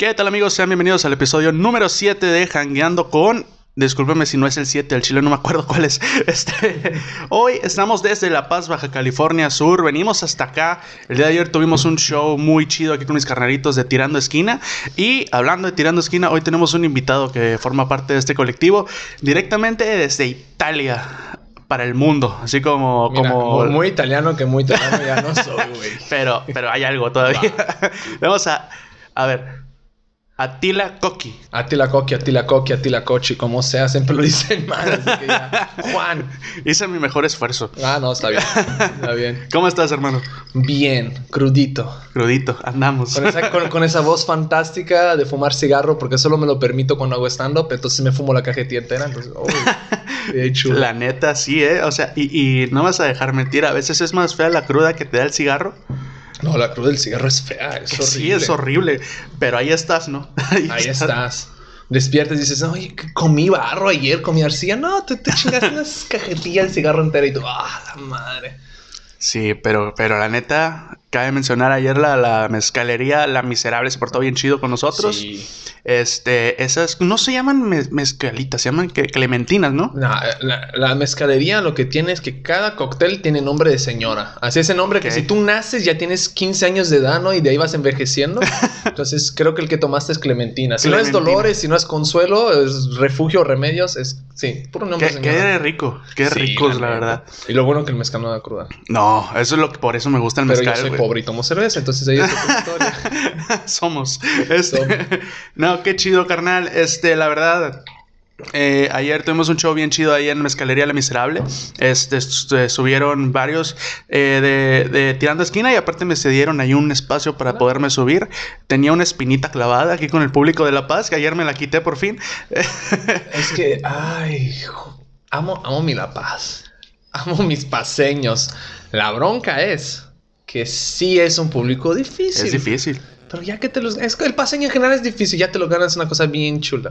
¿Qué tal amigos? Sean bienvenidos al episodio número 7 de Hangueando con... Discúlpeme si no es el 7 del Chile, no me acuerdo cuál es. Este, hoy estamos desde La Paz, Baja California Sur. Venimos hasta acá. El día de ayer tuvimos un show muy chido aquí con mis carnalitos de Tirando Esquina. Y hablando de Tirando Esquina, hoy tenemos un invitado que forma parte de este colectivo directamente desde Italia para el mundo, así como... Mira, como... muy, muy italiano que muy italiano ya no soy, güey. Pero, pero hay algo todavía. Vamos a... A ver. Atila Koki. Atila Coqui, Atila Coqui, Atila Cochi, como sea, siempre lo dicen mal. así que ya. Juan. Hice mi mejor esfuerzo. Ah, no, está bien. Está bien. ¿Cómo estás, hermano? Bien, crudito. Crudito, andamos. Con esa, con, con esa voz fantástica de fumar cigarro, porque solo me lo permito cuando hago stand-up, entonces me fumo la cajetilla entera. Entonces, uy, bien chulo. La neta, sí, ¿eh? O sea, y, y no vas a dejar mentir. A veces es más fea la cruda que te da el cigarro. No, la cruz del cigarro es fea, es Que horrible. sí, es horrible. Pero ahí estás, ¿no? Ahí estás. Despiertas y dices, que comí barro ayer, comí arcilla. No, te, te chingaste unas cajetillas de cigarro entera y tú, ah, la madre. Sí, pero, pero la neta, cabe mencionar ayer la, la mezcalería La Miserable se portó bien chido con nosotros. Sí. Este, esas no se llaman me- mezcalitas, se llaman que- clementinas, ¿no? No, la, la mezcalería lo que tiene es que cada cóctel tiene nombre de señora. Así ese nombre Ok. que si tú naces ya tienes 15 años de edad, ¿no? Y de ahí vas envejeciendo. Entonces creo que el que tomaste es Clementina. Si no es. Dolores, si no es Consuelo, es Refugio, Remedios, es... Sí, puro nombre Qué, de señora. qué rico, qué Sí, ricos, la, neta. verdad. Y lo bueno que el mezcal no da cruda. No, eso es lo que por eso me gusta el Pero mezcal. Pobre y tomo cerveza, entonces ahí es otra historia. Somos. Este, no, qué chido, carnal. Este, la verdad. eh, ayer tuvimos un show bien chido ahí en Mezcalería La Miserable. Este, s- subieron varios eh, de, de Tirando Esquina y aparte me cedieron ahí un espacio para poderme subir. Tenía una espinita clavada aquí con el público de La Paz, que ayer me la quité por fin. Es que, ay, hijo, amo, amo mi La Paz. Amo mis paseños. La bronca es que sí es un público difícil. Es difícil. Pero ya que te los... Es que el paseño en general es difícil. Ya te lo ganas es una cosa bien chula.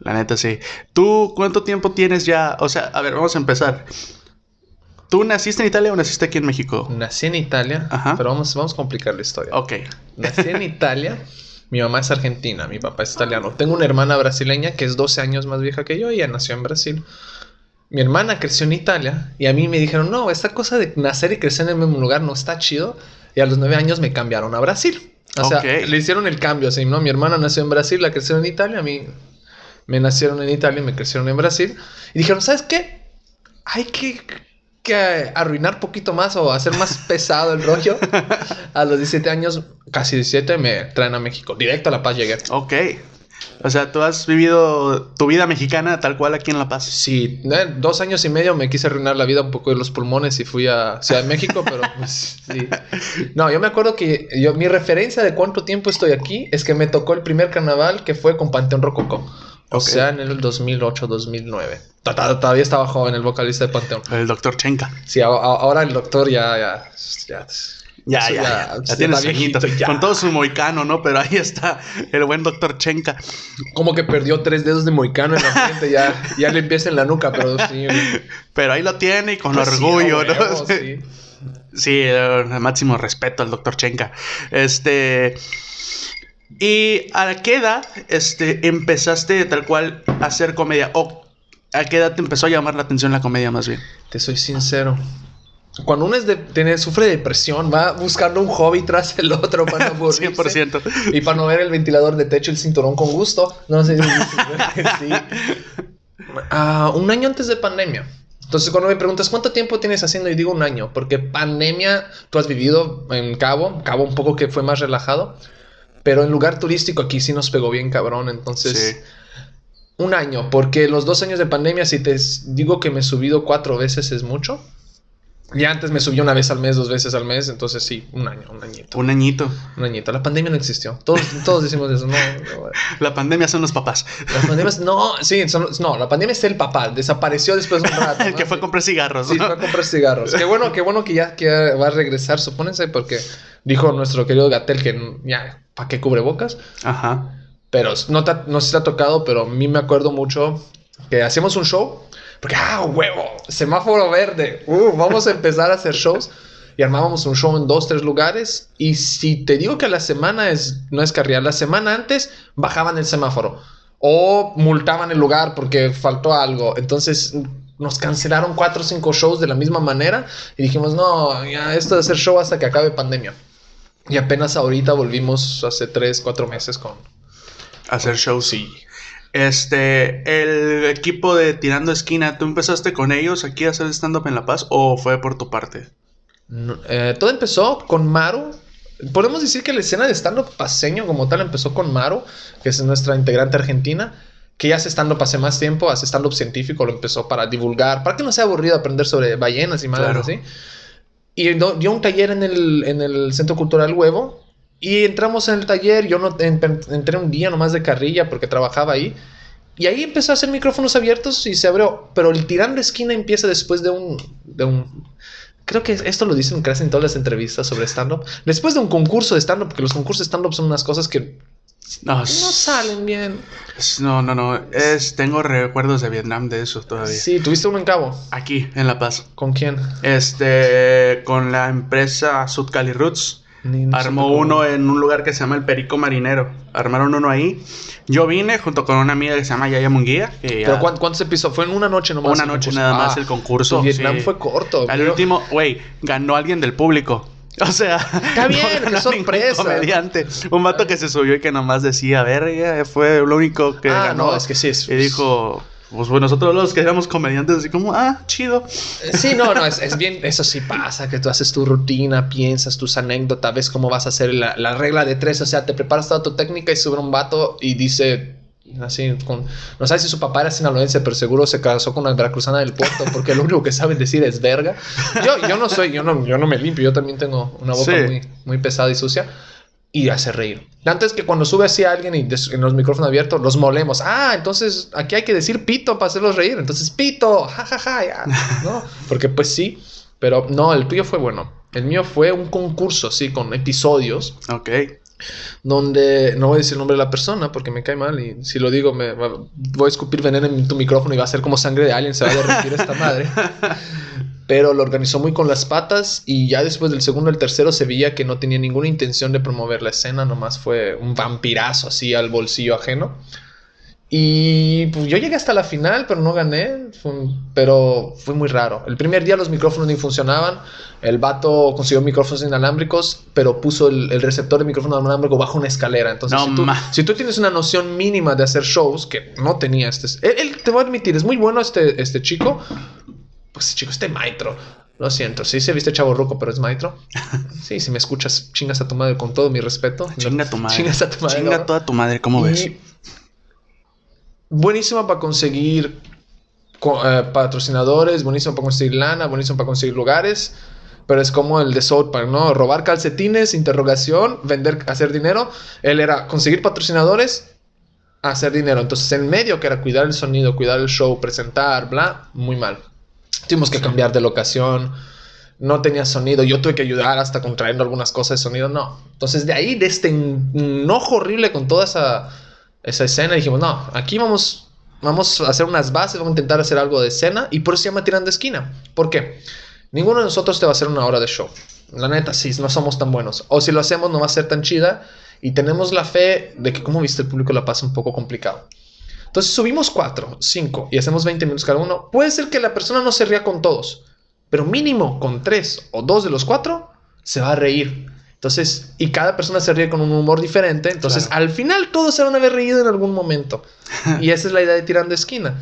La neta, sí. ¿Tú cuánto tiempo tienes ya? O sea, a ver, vamos a empezar. ¿Tú naciste en Italia o naciste aquí en México? Nací en Italia, Ajá. pero vamos, vamos a complicar la historia. Ok. Nací en Italia. Mi mamá es argentina, mi papá es italiano. Tengo una hermana brasileña que es 12 años más vieja que yo y ella nació en Brasil. Mi hermana creció en Italia y a mí me dijeron, no, esta cosa de nacer y crecer en el mismo lugar no está chido. Y a los 9 años me cambiaron a Brasil. O sea, le hicieron el cambio así, ¿no? Mi hermana nació en Brasil, la crecieron en Italia, a mí me nacieron en Italia y me crecieron en Brasil. Y dijeron, ¿sabes qué? Hay que, que arruinar poquito más o hacer más pesado el rollo. A los 17 años, casi 17, me traen a México. Directo a La Paz llegué. Ok. O sea, tú has vivido tu vida mexicana tal cual aquí en La Paz. Sí, eh, dos años y medio me quise arruinar la vida un poco de los pulmones y fui a Ciudad de México, pero pues, sí. No, yo me acuerdo que yo, mi referencia de cuánto tiempo estoy aquí es que me tocó el primer carnaval que fue con Panteón Rococó. O sea, en el 2008-2009. Ta- ta- Todavía estaba joven el vocalista de Panteón. El doctor Chenka. Sí, ahora el doctor ya, ya, ya, Ya, ya, ya- ya. tiene. Con todo su moicano, ¿no? Pero ahí está el buen doctor Chenka. como que perdió tres dedos de moicano en la frente, ya, ya le empieza en la nuca, pero sí. Pero ahí lo tiene y con pues orgullo, ¿no? huevo, Sí, eh, máximo respeto al doctor Chenka. Este. ¿Y a qué edad este, empezaste tal cual a hacer comedia? ¿O a qué edad te empezó a llamar la atención la comedia más bien? Te soy sincero. Cuando uno es de, tiene, sufre de depresión, va buscando un hobby tras el otro para no aburrirse. 100%. Y para no ver el ventilador de techo, el cinturón con gusto. No sé si... sí. Ah, un año antes de pandemia. Entonces, cuando me preguntas cuánto tiempo tienes haciendo, y digo un año, porque pandemia tú has vivido en Cabo, Cabo un poco que fue más relajado, pero en lugar turístico aquí sí nos pegó bien cabrón. Entonces, Sí. un año, porque los dos años de pandemia, si te digo que me he subido cuatro veces es mucho. Ya antes me subió una vez al mes, dos veces al mes, entonces sí, un año, un añito. Un añito. Un añito. La pandemia no existió. Todos, todos decimos eso. No, no, La pandemia son los papás. la pandemia es- no, sí, son- no, la pandemia es el papá. Desapareció después de un rato. El ¿no? que fue a comprar cigarros. Sí, fue a comprar cigarros. Qué bueno, qué bueno que ya que va a regresar, supónense, porque dijo nuestro querido Gatel que ya, ¿para qué cubre bocas? Ajá. Pero no, te, no sé si te ha tocado, pero a mí me acuerdo mucho que hacíamos un show. Porque, ah, huevo, semáforo verde. Uh, vamos a empezar a hacer shows. y armábamos un show en dos, tres lugares. Y si te digo que la semana es, no es carrera, la semana antes bajaban el semáforo o multaban el lugar porque faltó algo. Entonces nos cancelaron cuatro o cinco shows de la misma manera y dijimos, no, ya esto de hacer show hasta que acabe pandemia. Y apenas ahorita volvimos hace tres, cuatro meses con... Hacer shows. Sí. Este, el equipo de Tirando Esquina, ¿tú empezaste con ellos aquí a hacer stand-up en La Paz o fue por tu parte? Eh, todo empezó con Maru. Podemos decir que la escena de stand-up paseño como tal empezó con Maru, que es nuestra integrante argentina, que ya hace stand-up hace más tiempo, hace stand-up científico, lo empezó para divulgar, para que no sea aburrido aprender sobre ballenas y más así. Y dio un taller en el, en el Centro Cultural Huevo, y entramos en el taller, yo no entré un día nomás de carrilla porque trabajaba ahí. Y ahí empezó a hacer micrófonos abiertos y se abrió. Pero el tirando esquina empieza después de un, de un creo que esto lo dicen casi en todas las entrevistas sobre stand-up. Después de un concurso de stand-up, porque los concursos de stand-up son unas cosas que no, no salen bien. No, no, no. Es, tengo recuerdos de Vietnam de eso todavía. Sí, ¿tuviste uno en Cabo? Aquí, en La Paz. ¿Con quién? Este, con la empresa Sud Armó uno en un lugar que se llama el Perico Marinero. Armaron uno ahí. Yo vine junto con una amiga que se llama Yaya Munguía. ¿Pero cuántos episodios? Fue en una noche nomás. Una noche nada más ah, el concurso. Vietnam fue corto. Al último, güey, ganó alguien del público. O sea, está bien, qué sorpresa. Comediante. Un vato que se subió y que nomás decía, verga, fue lo único que ah, ganó. No, es que sí. Es, y dijo, pues bueno, nosotros los que éramos comediantes, así como, ah, chido. Sí, no, no, es, bien, eso sí pasa, que tú haces tu rutina, piensas tus anécdotas, ves cómo vas a hacer la, la regla de tres, o sea, te preparas toda tu técnica y sube un vato y dice, así, con, no sabes si su papá era sinaloense, pero seguro se casó con una veracruzana del puerto, porque lo único que saben decir es verga. Yo, yo no soy, yo no, yo no me limpio, yo también tengo una boca muy, muy pesada y sucia y hace reír. Antes que cuando sube así a alguien y en los micrófonos abiertos los molemos. Ah, entonces aquí hay que decir pito para hacerlos reír. Entonces pito, jajaja, ja, ja, ¿no? Porque pues sí, pero no, el tuyo fue bueno. El mío fue un concurso, sí, con episodios. Ok. Donde no voy a decir el nombre de la persona porque me cae mal y si lo digo me voy a escupir veneno en tu micrófono y va a ser como sangre de alguien, se va a derretir esta madre. pero lo organizó muy con las patas y ya después del segundo el tercero se veía que no tenía ninguna intención de promover la escena, nomás fue un vampirazo así al bolsillo ajeno. Y pues yo llegué hasta la final, pero no gané, pero fue muy raro. El primer día los micrófonos ni funcionaban, el vato consiguió micrófonos inalámbricos, pero puso el, receptor de micrófono inalámbrico bajo una escalera. Entonces, si, tú, si, tú, tienes una noción mínima de hacer shows, que no tenía este... Él, te voy a admitir, es muy bueno este, este chico, pues chico, este maestro. Lo siento, sí se viste chavo roco, pero es maestro. Sí, si me escuchas, chingas a tu madre con todo mi respeto. Chinga a tu madre. Chingas a tu madre. Chinga toda tu madre, ¿cómo ves? Buenísima para conseguir eh, patrocinadores, buenísimo para conseguir lana, buenísimo para conseguir lugares. Pero es como el de South Park, ¿no? Robar calcetines, interrogación, vender, hacer dinero. Él era conseguir patrocinadores, hacer dinero. Entonces, en medio, que era cuidar el sonido, cuidar el show, presentar, bla, muy mal. Tuvimos que cambiar de locación. No tenía sonido. Yo tuve que ayudar hasta contrayendo algunas cosas de sonido. No. Entonces, de ahí, de este enojo horrible con toda esa, esa escena, dijimos: No, aquí vamos, vamos a hacer unas bases, vamos a intentar hacer algo de escena. Y por eso se llama Tirando Esquina. ¿Por qué? Ninguno de nosotros te va a hacer una hora de show. La neta, sí, no somos tan buenos. O si lo hacemos, no va a ser tan chida. Y tenemos la fe de que, como viste, el público la pasa un poco complicado. Entonces subimos 4, 5 y hacemos 20 minutos cada uno. Puede ser que la persona no se ría con todos, pero mínimo con 3 o 2 de los 4 se va a reír. Entonces, y cada persona se ríe con un humor diferente. Entonces, al final todos se van a haber reído en algún momento. y esa es la idea de tirando esquina.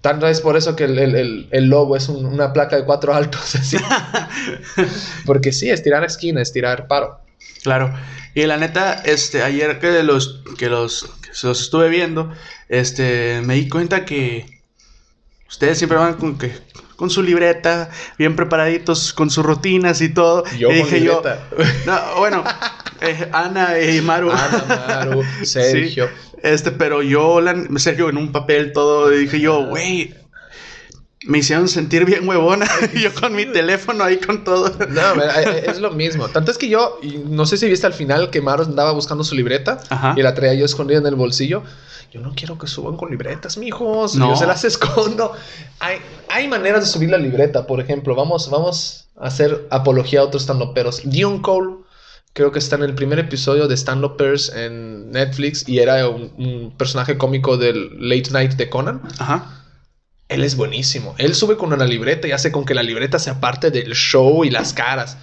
Tanto es por eso que el, el, el logo es una placa de cuatro altos. Así. Porque sí, es tirar esquina, es tirar paro. Claro. Y la neta, este, ayer que los, que los, los estuve viendo, este, me di cuenta que ustedes siempre van con que con su libreta, bien preparaditos, con sus rutinas y todo. Yo y dije yo, bueno, eh, Ana y Maru. Ana, Maru, Sergio. este, pero yo, Sergio, en un papel todo, dije yo, güey, me hicieron sentir bien huevona. yo con mi teléfono ahí con todo. No, eh, es lo mismo. Tanto es que yo, no sé si viste al final que Maro andaba buscando su libreta Ajá. y la traía yo escondida en el bolsillo. Yo no quiero que suban con libretas, mijos. No. Yo se las escondo. Hay, hay maneras de subir la libreta. Por ejemplo, vamos, vamos a hacer apología a otros stand-uperos. Dion Cole, creo que está en el primer episodio de stand-upers en Netflix y era un, un personaje cómico del Late Night de Conan. Ajá. Él es buenísimo. Él sube con una libreta y hace con que la libreta sea parte del show y las caras.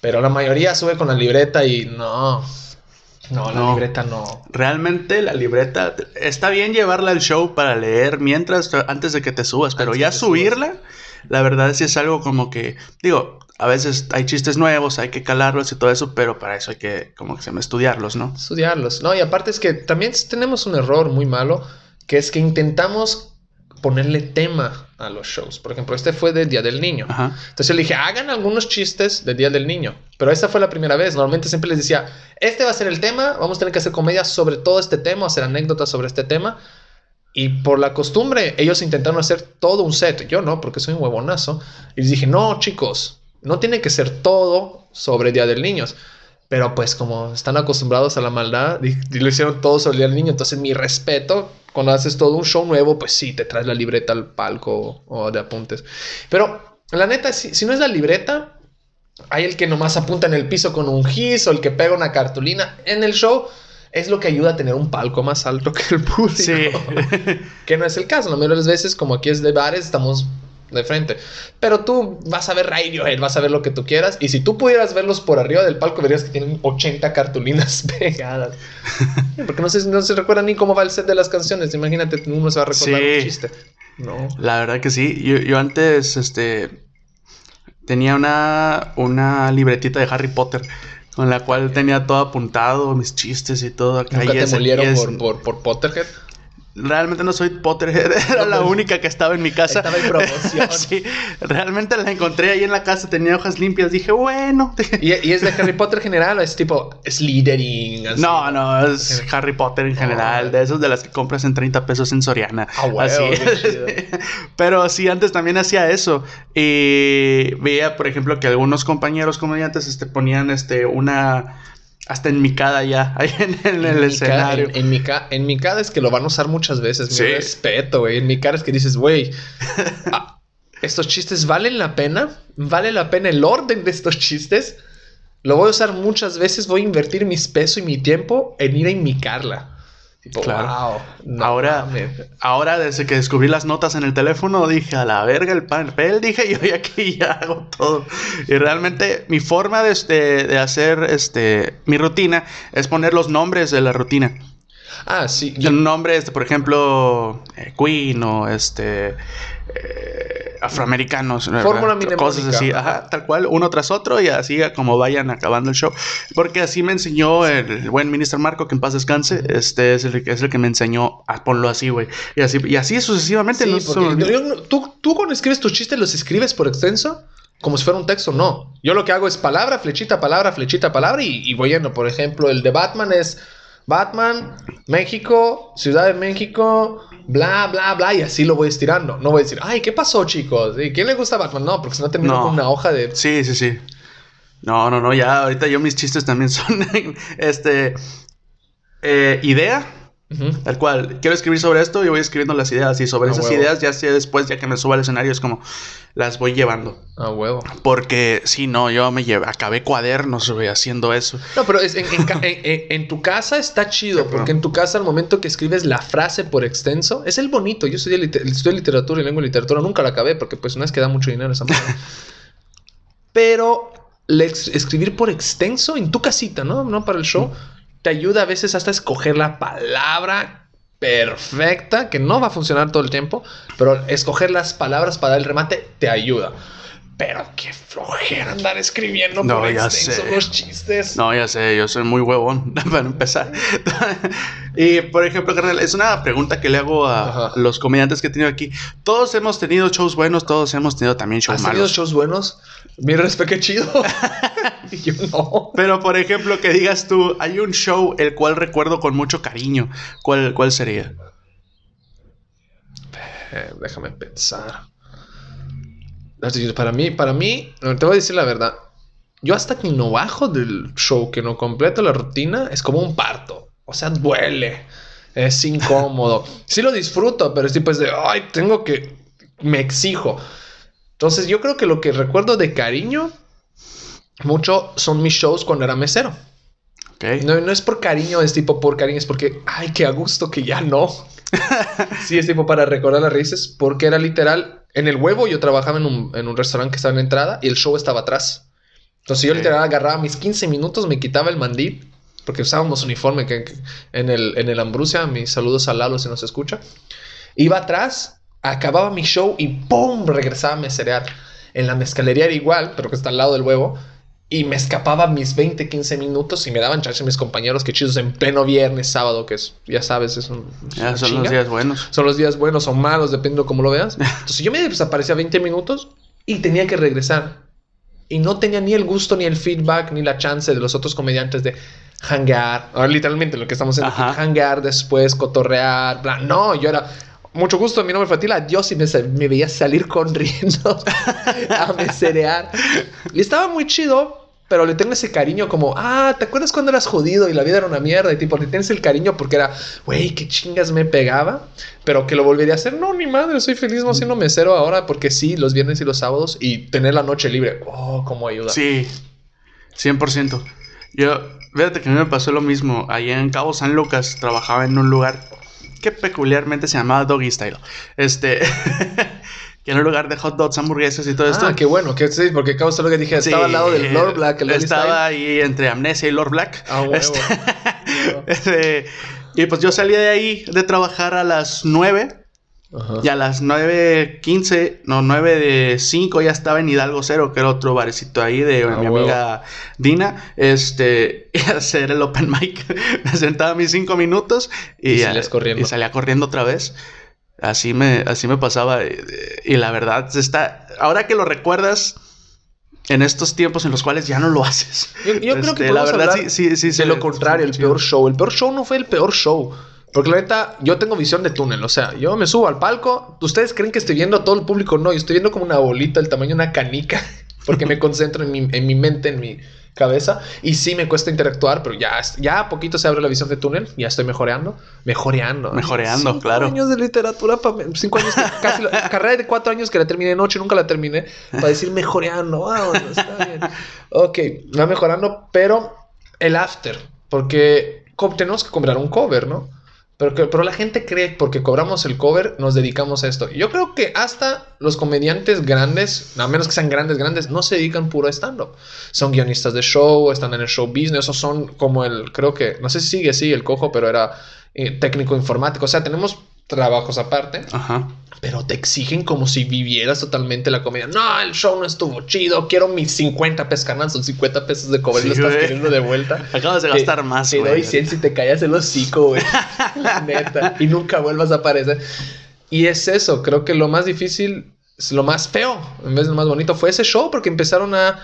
Pero la mayoría sube con la libreta y no. No, la No. libreta no. Realmente la libreta está bien llevarla al show para leer mientras antes de que te subas, pero Antes ya subirla, la verdad sí es algo como que digo, a veces hay chistes nuevos, hay que calarlos y todo eso, pero para eso hay que como que se llama estudiarlos, ¿no? Estudiarlos. No, y aparte es que también tenemos un error muy malo, que es que intentamos ponerle tema a los shows. Por ejemplo, este fue del Día del Niño. Ajá. Entonces yo le dije, hagan algunos chistes del Día del Niño. Pero esta fue la primera vez. Normalmente siempre les decía, este va a ser el tema, vamos a tener que hacer comedia sobre todo este tema, hacer anécdotas sobre este tema. Y por la costumbre, ellos intentaron hacer todo un set. Yo no, porque soy un huevonazo. Y les dije, no, chicos, no tiene que ser todo sobre Día del Niño. Pero pues como están acostumbrados a la maldad, y, y lo hicieron todo sobre el Día del Niño. Entonces mi respeto, cuando haces todo un show nuevo, pues sí, te traes la libreta al palco o de apuntes. Pero la neta, si, si no es la libreta, hay el que nomás apunta en el piso con un gis o el que pega una cartulina. En el show es lo que ayuda a tener un palco más alto que el público. Sí. que no es el caso. La mayoría de las veces, como aquí es de bares, estamos de frente. Pero tú vas a ver Radiohead, vas a ver lo que tú quieras. Y si tú pudieras verlos por arriba del palco, verías que tienen 80 cartulinas pegadas. Porque no se, no se recuerda ni cómo va el set de las canciones. Imagínate, uno se va a recordar Sí. un chiste. No. La verdad que sí. Yo, yo antes, este, tenía una, una libretita de Harry Potter con la cual tenía todo apuntado, mis chistes y todo acá. Nunca y te molieron es- por, por, por Potterhead. Realmente no soy Potterhead, era la pues, única que estaba en mi casa. estaba en promoción. sí, realmente la encontré ahí en la casa, tenía hojas limpias. Dije, bueno. ¿Y, y es de Harry Potter general o es tipo Slytherin? así? No, no, es Harry Potter en general, Oh. de esos de las que compras en 30 pesos en Soriana. Ah, Así chido. Pero sí, antes también hacía eso. Y veía, por ejemplo, que algunos compañeros comediantes este, ponían este, una. Hasta en micada ya, ahí en, en el En mi escenario. En, en mi ca- en mi cara es que lo van a usar muchas veces. Mi Sí. respeto, güey. En mi cara es que dices, güey, ah, estos chistes valen la pena. ¿Vale la pena el orden de estos chistes? Lo voy a usar muchas veces. Voy a invertir mis pesos y mi tiempo en ir a inmicarla. Tipo, Claro. wow. no Ahora- mames. Ahora, desde que descubrí las notas en el teléfono, dije, a la verga el papel, dije, yo ya aquí ya hago todo. Y realmente mi forma de, este, de hacer este, mi rutina es poner los nombres de la rutina. Ah, sí. yo- El nombre, este, por ejemplo, eh, Queen o este eh, afroamericanos. Fórmula cosas así, ajá, tal cual, uno tras otro y así como vayan acabando el show. Porque así me enseñó el buen ministro Marco, que en paz descanse, este es el, es el que me enseñó a ponlo así, güey. Y así, y así sucesivamente. Sí, no yo- yo- tú, tú cuando escribes tus chistes, ¿los escribes por extenso? Como si fuera un texto, no. Yo lo que hago es palabra, flechita, palabra, flechita, palabra y, y voy yendo. Por ejemplo, el de Batman es Batman, México, Ciudad de México, bla, bla, bla, y así lo voy estirando. No voy a decir, ay, ¿qué pasó, chicos? ¿Y ¿Quién le gusta Batman? No, porque si no termino No. con una hoja de... Sí, sí, sí. No, no, no, ya ahorita yo mis chistes también son, este, eh, idea. Tal cual, quiero escribir sobre esto y voy escribiendo las ideas. Y sobre Ah, esas huevo. ideas, ya sé después, ya que me suba al escenario, es como las voy llevando. Ah, huevo. Porque si no, yo me llevé, acabé cuadernos, güey, haciendo eso. No, pero es en, en tu casa está chido, porque en tu casa al momento que escribes la frase por extenso, es el bonito. Yo estudié, liter- estudié literatura y lengua y literatura, nunca la acabé, porque pues no es que da mucho dinero esa madre. pero escribir por extenso en tu casita, ¿no? No para el show, te ayuda a veces hasta a escoger la palabra perfecta, que no va a funcionar todo el tiempo, pero escoger las palabras para dar el remate te ayuda. Pero qué flojera andar escribiendo No, por ya extenso sé. los chistes. No, ya sé, yo soy muy huevón para empezar. y por ejemplo, carnal, es una pregunta que le hago a Ajá. los comediantes que he tenido aquí. Todos hemos tenido shows buenos, todos hemos tenido también shows ¿Has tenido malos. shows buenos? Mi respeto, qué chido. Yo no. Pero por ejemplo, que digas tú, hay un show el cual recuerdo con mucho cariño. ¿Cuál, cuál sería? Eh, déjame pensar. Para mí, para mí, no, te voy a decir la verdad. Yo hasta que no bajo del show, que no completo la rutina, es como un parto. O sea, duele. Es incómodo. sí lo disfruto, pero es tipo es de, ay, tengo que, me exijo. Entonces yo creo que lo que recuerdo de cariño mucho son mis shows cuando era mesero. Ok. No, no es por cariño, es tipo por cariño, es porque, ay, qué a gusto que ya no. sí, es tipo para recordar las raíces, porque era literal, en el huevo yo trabajaba en un, en un restaurante que estaba en la entrada y el show estaba atrás. Entonces yo Ok. literal agarraba mis 15 minutos, me quitaba el mandil, porque usábamos uniforme que, que en, el, en el Ambrusia, mis saludos a Lalo si nos escucha. Iba atrás, acababa mi show y ¡pum! regresaba a meserear. En la mezcalería era igual, pero que está al lado del huevo. Y me escapaba mis 20, 15 minutos y me daban chance mis compañeros que chidos en pleno viernes, sábado, que es, ya sabes, es un. es Ya una son los días buenos. Son los días buenos o malos, dependiendo de cómo lo veas. Entonces yo me desaparecía 20 minutos y tenía que regresar. Y no tenía ni el gusto, ni el feedback, ni la chance de los otros comediantes de hangar. Ahora literalmente lo que estamos haciendo, hangar después, cotorrear, bla. No, yo era... Mucho gusto, mi nombre es Fatila. Adiós y me veía salir corriendo a meserear. Y estaba muy chido, pero le tengo ese cariño como, ah, ¿te acuerdas cuando eras jodido y la vida era una mierda? Y tipo, le tienes el cariño porque era, güey, qué chingas me pegaba, pero que lo volvería a hacer. No, ni madre, soy feliz no siendo mesero ahora porque sí, los viernes y los sábados y tener la noche libre. Oh, cómo ayuda. Sí, 100%. Yo, fíjate que a mí me pasó lo mismo. Allá en Cabo San Lucas trabajaba en un lugar que peculiarmente se llamaba Doggy Style. Este, que un lugar de hot dogs, hamburguesas y todo esto. Ah, qué bueno, que sí, porque cabo lo que dije, Sí, estaba al lado del Lord Black, el Estaba ahí entre Amnesia y Lord Black. Ah, huevo. Este, este, y pues yo salía de ahí de trabajar a las 9 Ajá. y a las 9.15, no, 9 de 5 ya estaba en Hidalgo Cero, que era otro barecito ahí de Ah, mi huevo. amiga Dina, este, y hacer el open mic. me sentaba mis 5 minutos y, Y salías corriendo. y salía corriendo otra vez. Así me, así me pasaba. Y, y la verdad, está, ahora que lo recuerdas, en estos tiempos en los cuales ya no lo haces. Yo, yo creo que Este, la verdad sí, sí, sí. de se- lo contrario, el peor show. El peor show no fue el peor show. Porque la neta, yo tengo visión de túnel. O sea, yo me subo al palco. Ustedes creen que estoy viendo a todo el público. No, yo estoy viendo como una bolita del tamaño de una canica. Porque me concentro en mi, en mi mente, en mi cabeza. Y sí me cuesta interactuar, pero ya, ya a poquito se abre la visión de túnel. Ya estoy mejoreando. Mejoreando. Mejoreando, Cinco claro. años de literatura. pa- cinco años, casi la carrera de cuatro años que la terminé en ocho, nunca la terminé. Para decir mejoreando. Vámonos, está bien. Ok, va mejorando, pero el after, porque tenemos que cobrar un cover, ¿no? Pero, pero la gente cree que porque cobramos el cover nos dedicamos a esto. Yo creo que hasta los comediantes grandes, a menos que sean grandes, grandes, no se dedican puro a stand-up. Son guionistas de show, están en el show business, o son como el, creo que, no sé si sigue así el cojo, pero era eh, técnico informático. O sea, tenemos trabajos aparte Ajá. pero te exigen como si vivieras totalmente la comedia. No, el show no estuvo chido. Quiero mis 50 pesos canal, son 50 pesos de Sí, lo estás güey. queriendo de vuelta. Acabas de Te- gastar más, Te güey. doy 100 si te callas el hocico, güey. La neta. Y nunca vuelvas a aparecer. Y es eso. Creo que lo más difícil, lo más feo, en vez de lo más bonito, fue ese show porque empezaron a,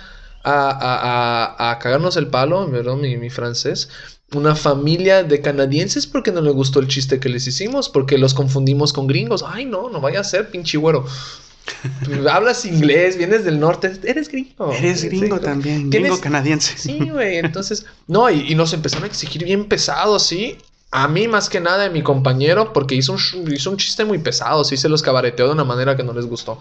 a, a, a, a cagarnos el palo, perdón, mi, mi francés. Una familia de canadienses porque no les gustó el chiste que les hicimos, porque los confundimos con gringos. Ay, no, no vaya a ser, pinche güero. Hablas inglés, vienes del norte, eres gringo. Eres gringo Sí, también, Tienes- gringo canadiense. Sí, güey. Entonces, no, y, y nos empezaron a exigir bien pesado, sí. A mí más que nada de mi compañero, porque hizo un, hizo un chiste muy pesado, sí se los cabareteó de una manera que no les gustó.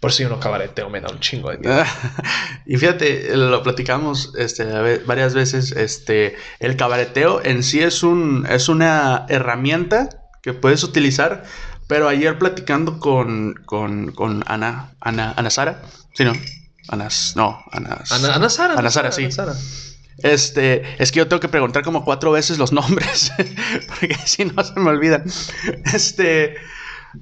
Por eso yo no cabareteo, me da un chingo de miedo. y fíjate, lo platicamos este, varias veces. Este, el cabareteo en sí es, un, es una herramienta que puedes utilizar. Pero ayer platicando con, con, con Ana, Ana, Ana Sara, sí, no, Ana, no, Ana, Ana, Ana Sara. Ana Sara, sí. Ana Sara. Este, es que yo tengo que preguntar como cuatro veces los nombres, porque si no se me olvidan. Este,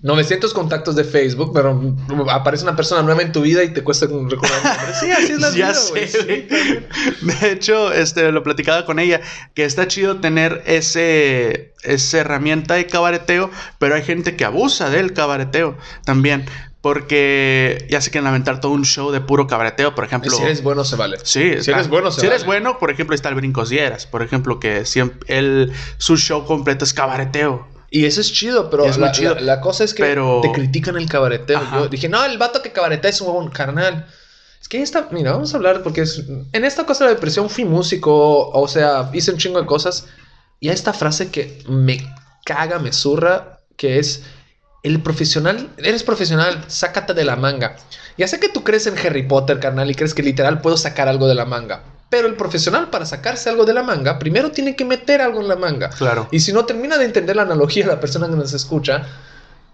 900 contactos de Facebook, pero aparece una persona nueva en tu vida y te cuesta recordar el nombre. Sí, así es la vida, sé. De hecho, este, lo platicaba con ella, que está chido tener ese, esa herramienta de cabareteo, pero hay gente que abusa del cabareteo también, porque ya se quieren lamentar todo un show de puro cabareteo, por ejemplo. Si eres bueno, se vale. Sí, Si eres bueno, se Si eres bueno, por ejemplo, está el Brincos Dieras, por ejemplo, que siempre él, su show completo es cabareteo. Y eso es chido, pero Es la, chido. la- la cosa es que Pero- te critican el cabareteo. Ajá. Yo dije, no, el vato que cabaretea es un huevón carnal. Es que esta, mira, vamos a hablar porque es, en esta cosa de la depresión fui músico, o sea, hice un chingo de cosas. Y hay esta frase que me caga, me zurra, que es, el profesional, eres profesional, sácate de la manga. Ya sé que tú crees en Harry Potter, carnal, y crees que literal puedo sacar algo de la manga. Pero el profesional para sacarse algo de la manga, primero tiene que meter algo en la manga. Claro. Y si no termina de entender la analogía la persona que nos escucha,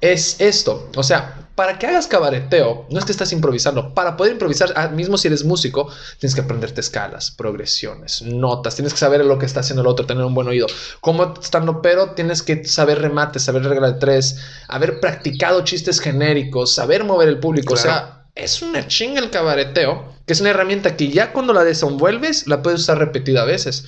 es esto. O sea, para que hagas cabareteo, no es que estás improvisando. Para poder improvisar, ah, mismo si eres músico, tienes que aprenderte escalas, progresiones, notas. Tienes que saber lo que está haciendo el otro, tener un buen oído. Como estando pero, tienes que saber remates, saber regla de tres, haber practicado chistes genéricos, saber mover el público. O sea, es una chinga el cabareteo, que es una herramienta que ya cuando la desenvuelves, la puedes usar repetida veces.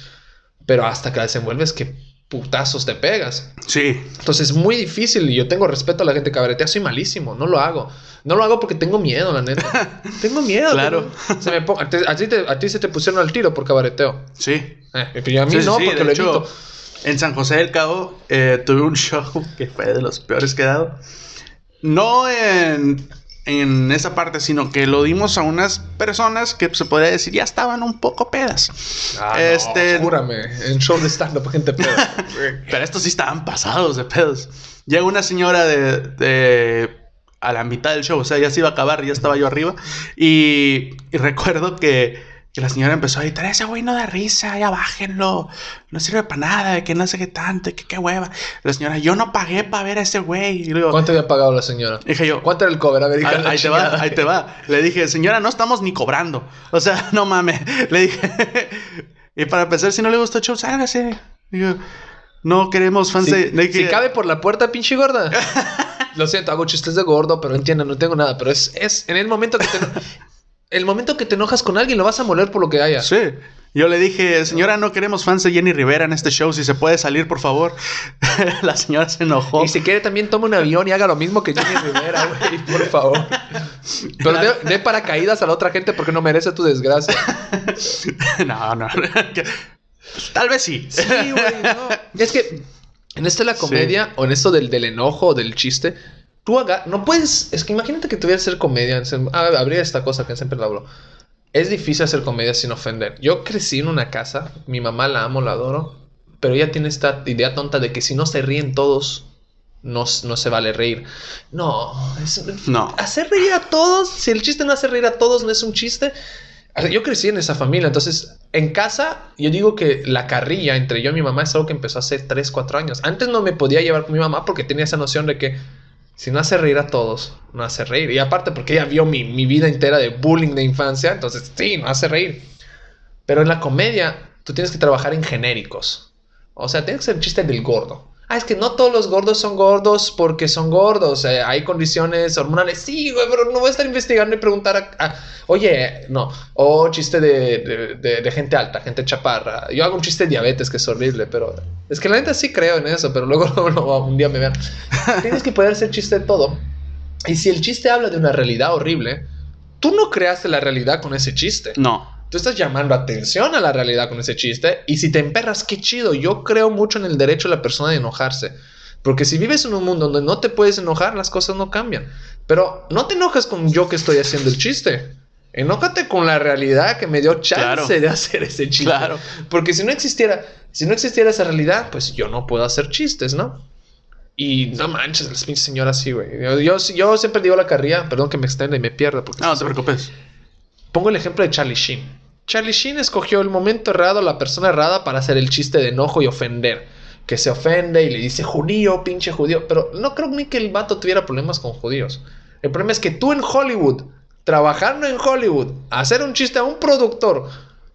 Pero hasta que la desenvuelves, que putazos te pegas. Sí. Entonces es muy difícil y yo tengo respeto a la gente que cabaretea. Soy malísimo, no lo hago. No lo hago porque tengo miedo, la neta. tengo miedo. Claro. tengo- Se me pon- a, ti, a ti te, a ti se te pusieron al tiro por cabareteo. Sí. Eh, pero a mí Sí, no, sí, porque lo hecho, evito. En San José del Cabo eh, tuve un show que fue de los peores que he dado. No en, en esa parte, sino que lo dimos a unas personas que se podría decir ya estaban un poco pedas. Ah, este- no, júrame. En show de stand-up, gente peda. Pero estos sí estaban pasados de pedos. Llega una señora de, de- a la mitad del show, o sea, ya se iba a acabar, ya estaba yo arriba. Y, y recuerdo que, que la señora empezó a gritar, ese güey no da risa, ya bájenlo. No sirve para nada, que no sé qué tanto, que qué hueva. La señora, yo no pagué para ver a ese güey. Y luego, ¿Cuánto había pagado la señora? dije yo, ¿Cuánto era el cover? A ver, Ahí, ahí te va, ahí te va. Le dije, señora, no estamos ni cobrando. O sea, no mames. Le dije, y para empezar, si no le gustó el show, sálgase. Digo, no queremos fans Si, de. de que- si cabe por la puerta, pinche gorda. Lo siento, hago chistes de gordo, pero entiendan, no tengo nada. Pero es, es en el momento que te, el momento que te enojas con alguien, lo vas a moler por lo que haya. Sí. Yo le dije, señora, no queremos fans de Jenny Rivera en este show. Si se puede salir, por favor. la señora se enojó. Y si quiere también toma un avión y haga lo mismo que Jenny Rivera, güey, por favor. Pero de, de paracaídas a la otra gente porque no merece tu desgracia. no, no. Tal vez sí. Sí, güey, no. Es que en esto de la comedia o en esto del, del enojo o del chiste, tú haga, no puedes. Es que imagínate que tuvieras que hacer comedia. ser- ah, habría esta cosa que siempre la hablo. Es difícil hacer comedia sin ofender. Yo crecí en una casa, mi mamá la amo, la adoro, pero ella tiene esta idea tonta de que si no se ríen todos, no, no se vale reír. No, es, No. hacer reír a todos, si el chiste no hace reír a todos, no es un chiste. Sea, Yo crecí en esa familia, entonces en casa yo digo que la carrilla entre yo y mi mamá es algo que empezó hace 3, 4 años. Antes no me podía llevar con mi mamá porque tenía esa noción de que si no hace reír a todos, no hace reír. Y aparte porque ella vio mi, mi vida entera de bullying de infancia, entonces sí, no hace reír. Pero en la comedia tú tienes que trabajar en genéricos. O sea, tienes que ser el chiste del gordo. Ah, es que no todos los gordos son gordos porque son gordos. eh, hay condiciones hormonales. Sí, güey, pero no voy a estar investigando y preguntar a... a- oye, no. O chiste de, de- de- de gente alta, gente chaparra. Yo hago un chiste de diabetes que es horrible, pero... Es que la neta sí creo en eso, pero luego, luego un día me vean. Tienes que poder hacer chiste de todo. Y si el chiste habla de una realidad horrible, tú no creaste la realidad con ese chiste. No. Tú estás llamando atención a la realidad con ese chiste. Y si te emperras, qué chido. Yo creo mucho en el derecho de la persona de enojarse. Porque si vives en un mundo donde no te puedes enojar, las cosas no cambian. Pero no te enojas con yo que estoy haciendo el chiste. Enójate con la realidad que me dio chance Claro. de hacer ese chiste. Claro. Porque si no existiera, si no existiera esa realidad, pues yo no puedo hacer chistes, ¿no? Y no manches, las pinches señoras sí, güey. Yo, yo, yo siempre digo la carrilla, perdón que me extienda y me pierda. Porque No, no te preocupes. Pongo el ejemplo de Charlie Sheen. Charlie Sheen escogió el momento errado, la persona errada para hacer el chiste de enojo y ofender. Que se ofende y le dice judío, pinche judío. Pero no creo ni que el vato tuviera problemas con judíos. El problema es que tú en Hollywood, trabajando en Hollywood, hacer un chiste a un productor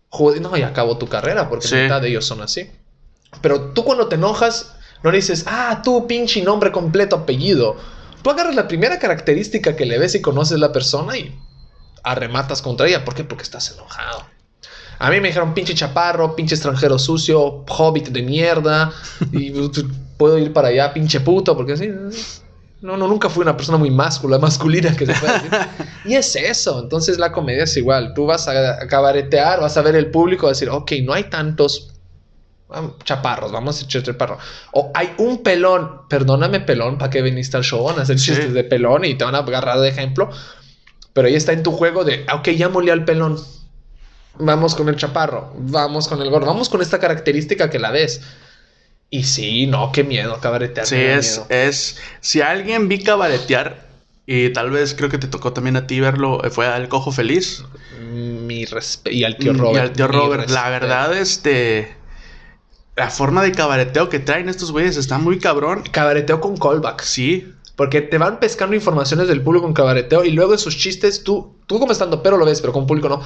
judío, no, y acabó tu carrera porque Sí. mitad de ellos son así. Pero tú cuando te enojas, no le dices, ah, tú pinche nombre completo, apellido. Tú agarras la primera característica que le ves y conoces la persona y arrematas contra ella. ¿Por qué? Porque estás enojado. A mí me dijeron pinche chaparro, pinche extranjero sucio, hobbit de mierda. Y puedo ir para allá, pinche puto, porque sí. No, no, nunca fui una persona muy máscula, masculina que se puede decir. y es eso. Entonces la comedia es igual. Tú vas a, a cabaretear, vas a ver el público, vas a decir, ok, no hay tantos chaparros, vamos a echar chaparro. O hay un pelón, perdóname pelón, ¿para qué viniste al show? Van a hacer chistes de pelón y te van a agarrar de ejemplo. Pero ahí está en tu juego de, ah, ok, ya molé al pelón. Vamos con el chaparro, vamos con el gordo, vamos con esta característica que la ves. Y sí, no, qué miedo cabaretear. Sí, es, es, si alguien vi cabaretear, y tal vez creo que te tocó también a ti verlo, fue al Cojo Feliz. Mi respeto. Y al tío Robert. Y al tío Robert, la verdad, este la forma de cabareteo que traen estos güeyes está muy cabrón. Cabareteo con callback. Sí. Porque te van pescando informaciones del público con cabareteo y luego esos chistes, tú, tú como estando pero lo ves, pero con público no.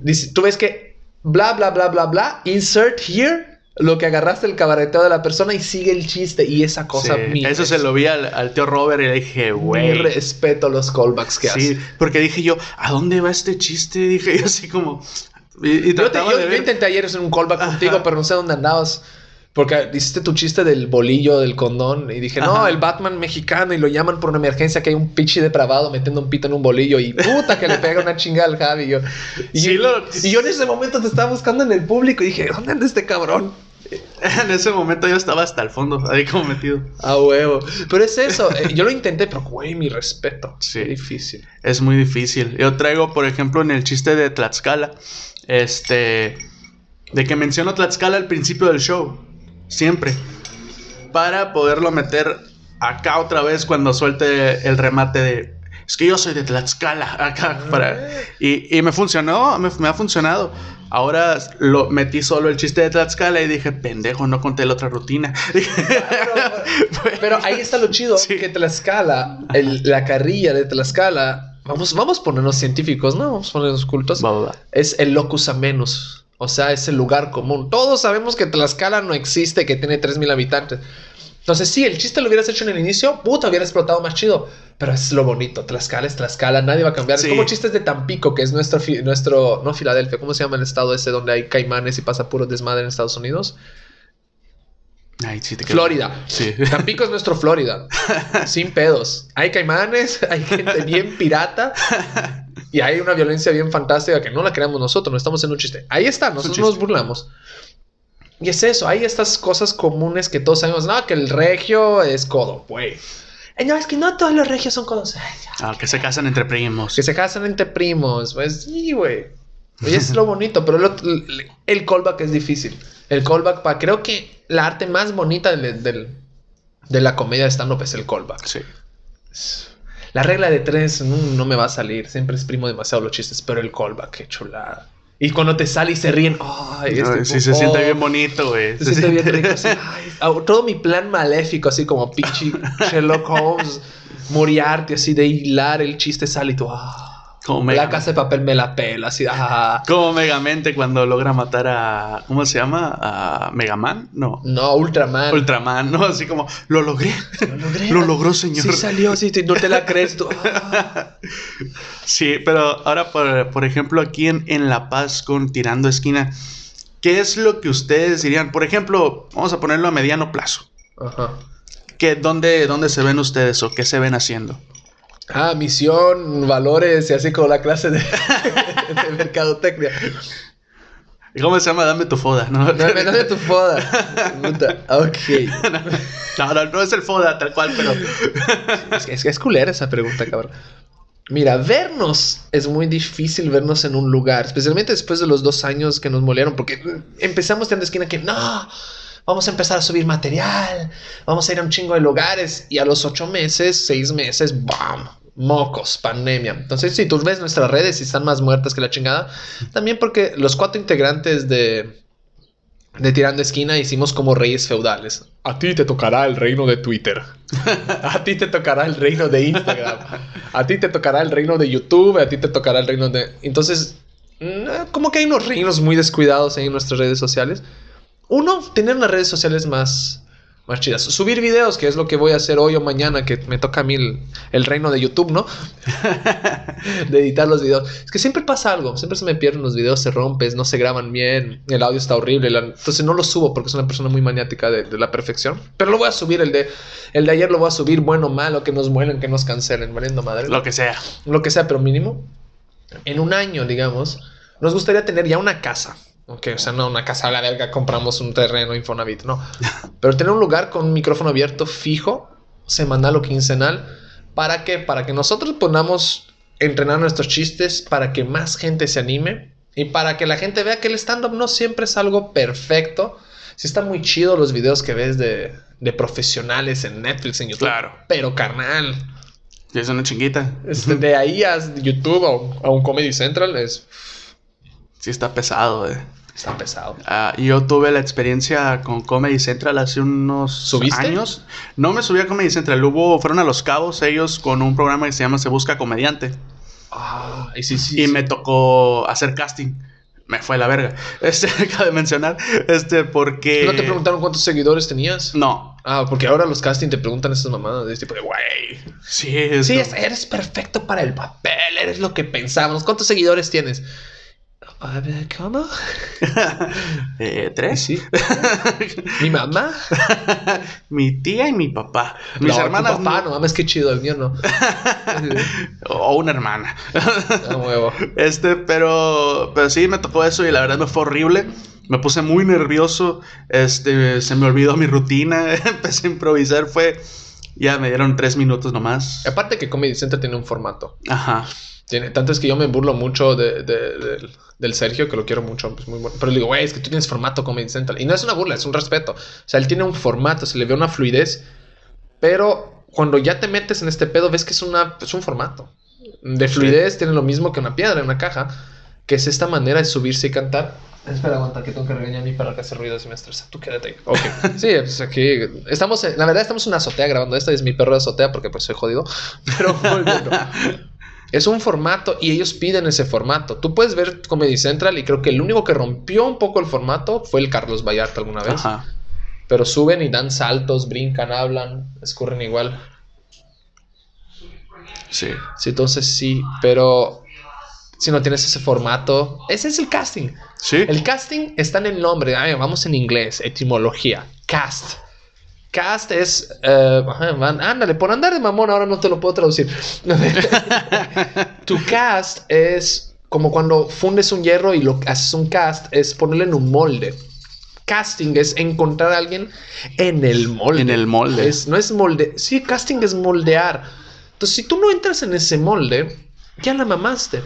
Dice, tú ves que bla, bla, bla, bla, bla, insert here lo que agarraste el cabareteo de la persona y sigue el chiste y esa cosa. Sí, eso se lo vi al, tío Robert y le dije, güey. respeto los callbacks que hace. Sí, porque dije yo, ¿a dónde va este chiste? Dije yo así como, y, yo, intenté ayer hacer un callback contigo, pero no sé dónde andabas. Porque hiciste tu chiste del bolillo, del condón, y ddije, no, el Batman mexicano, y lo llaman por una emergencia que hay un pichi depravado metiendo un pito en un bolillo, y puta que le pega una chingada al Javi. Y yo, y, yo en ese momento te estaba buscando en el público y dije, ¿dónde anda este cabrón? En ese momento yo estaba hasta el fondo, ahí como metido. A huevo. Pero es eso, eh, yo lo intenté, pero güey, mi respeto. Sí. Es difícil. Es muy difícil. Yo traigo, por ejemplo, en el chiste de Tlaxcala este, de que menciono Tlaxcala al principio del show, siempre, para poderlo meter acá otra vez cuando suelte el remate de, es que yo soy de Tlaxcala, acá, para, y, y me funcionó, me, ha funcionado. Ahora lo metí solo el chiste de Tlaxcala y dije, pendejo, no conté la otra rutina. Pero, ahí está lo chido, que Tlaxcala, la carrilla de Tlaxcala Vamos, vamos a ponernos científicos, ¿no? Vamos a ponernos cultos. Es el locus amenus. O sea, es el lugar común. Todos sabemos que Tlaxcala no existe, que tiene 3.000 habitantes. Entonces, sí, el chiste lo hubieras hecho en el inicio, puta, hubiera explotado más chido. Pero es lo bonito. Tlaxcala es Tlaxcala, nadie va a cambiar. Es como chistes de Tampico, que es nuestro, nuestro, no Filadelfia, ¿cómo se llama el estado ese donde hay caimanes y pasa puro desmadre en Estados Unidos? Florida. Sí. Tampico es nuestro Florida. sin pedos. Hay caimanes, hay gente bien pirata. Y hay una violencia bien fantástica que no la creamos nosotros, no estamos en un chiste. Ahí está, nosotros nos burlamos. Y es eso, hay estas cosas comunes que todos sabemos. No, que el regio es codo, güey. No, es que no todos los regios son codos. Ah, que se casan entre primos. Que se casan entre primos. Pues sí, güey. Y es lo bonito, pero el callback es difícil. El callback, pa, creo que la arte más bonita de la comedia de stand-up es el callback. Sí. La regla de tres no, me va a salir. Siempre exprimo demasiado los chistes, pero el callback, qué chulada. Y cuando te sale y se ríen, ay, este sí, se siente bien bonito, güey. Se, siente bien rico. todo mi plan maléfico, así como Pichi, Sherlock Holmes, Moriarty, así de hilar el chiste sale y tú, ah. Como la casa de papel me la pela, así. Como Megamente cuando logra matar a. ¿Cómo se llama? ¿A Megaman? No. No, Ultraman. Ultraman, ¿no? Así como, lo logré. Lo logré. lo logró, señor. Sí salió, sí, no te la crees tú. Ah. sí, pero ahora, por, por ejemplo, aquí en, en La Paz con Tirando Esquina, ¿qué es lo que ustedes dirían? Por ejemplo, vamos a ponerlo a mediano plazo. Ajá. ¿Qué, dónde, ¿Dónde se ven ustedes o qué se ven haciendo? Ah, misión, valores y así como la clase de, de mercadotecnia. ¿Y cómo se llama? Dame tu foda, ¿no? Dame, dame tu foda. ok. No, no, no, es el foda tal cual, pero... es, que, es, es culera esa pregunta, cabrón. Mira, vernos es muy difícil vernos en un lugar, especialmente después de los dos años que nos molieron, porque empezamos teniendo esquina que no, vamos a empezar a subir material, vamos a ir a un chingo de lugares y a los ocho meses, seis meses, ¡bam! Mocos, pandemia. Entonces, si tú ves nuestras redes y están más muertas que la chingada, también porque los cuatro integrantes de, de Tirando Esquina hicimos como reyes feudales. A ti te tocará el reino de Twitter. a ti te tocará el reino de Instagram. A ti te tocará el reino de YouTube. A ti te tocará el reino de... Entonces, mm, como que hay unos reinos muy descuidados ahí en nuestras redes sociales. Uno, tener las redes sociales más, más chidas. Subir videos, que es lo que voy a hacer hoy o mañana, que me toca a mí el, reino de YouTube, ¿no? de editar los videos. Es que siempre pasa algo, siempre se me pierden los videos, se rompen, no se graban bien, el audio está horrible. Entonces no lo subo porque soy una persona muy maniática de, la perfección. Pero lo voy a subir, el de, el de ayer lo voy a subir, bueno o malo, que nos muelen, que nos cancelen, valiendo madre. Lo que sea. Lo que sea, pero mínimo. En un año, digamos, nos gustaría tener ya una casa Ok, o sea, no una casa a la verga, compramos un terreno Infonavit, no. Pero tener un lugar con un micrófono abierto fijo, semanal o quincenal, ¿para qué? Para que nosotros podamos entrenar nuestros chistes, para que más gente se anime y para que la gente vea que el stand-up no siempre es algo perfecto. Sí están muy chidos los videos que ves de, de profesionales en Netflix, en YouTube. Claro. Pero carnal, es una chinguita. este, de ahí a YouTube o a un Comedy Central es, Sí está pesado, eh. está pesado. Ah, yo tuve la experiencia con Comedy Central hace unos ¿Subiste? años. No me subí a Comedy Central. Hubo, fueron a Los Cabos ellos con un programa que se llama Se Busca Comediante. Ah, y sí, sí. y sí. me tocó hacer casting. Me fue la verga. Este, acabo de mencionar. Este, porque. ¿No te preguntaron cuántos seguidores tenías? No. Ah, porque ahora los casting te preguntan esas mamadas de tipo de, güey. Sí, es Sí, no. es- eres perfecto para el papel, eres lo que pensábamos. ¿Cuántos seguidores tienes? ¿Cómo? Eh, ¿Tres? Sí. Mi mamá. mi tía y mi papá. Mis No, tu hermanas. papá, no. no mames, qué chido, el mío no. O una hermana. A huevo. Este, pero, pero sí me tocó eso y la verdad me fue horrible. Me puse muy nervioso. Este, se me olvidó mi rutina. Empecé a improvisar. Fue. Ya me dieron tres minutos nomás. Aparte que Comedy Center tiene un formato. Ajá. Tiene, tanto es que yo me burlo mucho de, de- del, del Sergio, que lo quiero mucho, pues muy bueno. Pero le digo, güey, es que tú tienes formato Comedy Central. Y no es una burla, es un respeto. O sea, él tiene un formato, se le ve una fluidez. Pero cuando ya te metes en este pedo, ves que es, una, es un formato. De fluidez tiene lo mismo que una piedra, una caja. Que es esta manera de subirse y cantar. Espera, aguanta, que tengo que regañar a mi perro que hace ruidos y me estresa. Tú quédate ahí. Ok. Sí, pues aquí estamos, en- la verdad estamos en una azotea grabando esto. Es mi perro de azotea porque pues soy jodido. Pero volviendo. Es un formato y ellos piden ese formato. Tú puedes ver Comedy Central y creo que el único que rompió un poco el formato fue el Carlos Vallarta alguna vez. Ajá. Pero suben y dan saltos, brincan, hablan, escurren igual. Sí. Sí, entonces sí, pero si no tienes ese formato, ese es el casting. Sí. El casting está en el nombre. Ay, vamos en inglés, etimología. Cast. Cast es. van- ándale, por andar de mamón, ahora no te lo puedo traducir. tu cast es como cuando fundes un hierro y lo haces un cast, es ponerle en un molde. Casting es encontrar a alguien en el molde. En el molde. Es, no es molde. Sí, casting es moldear. Entonces, si tú no entras en ese molde, ya la mamaste.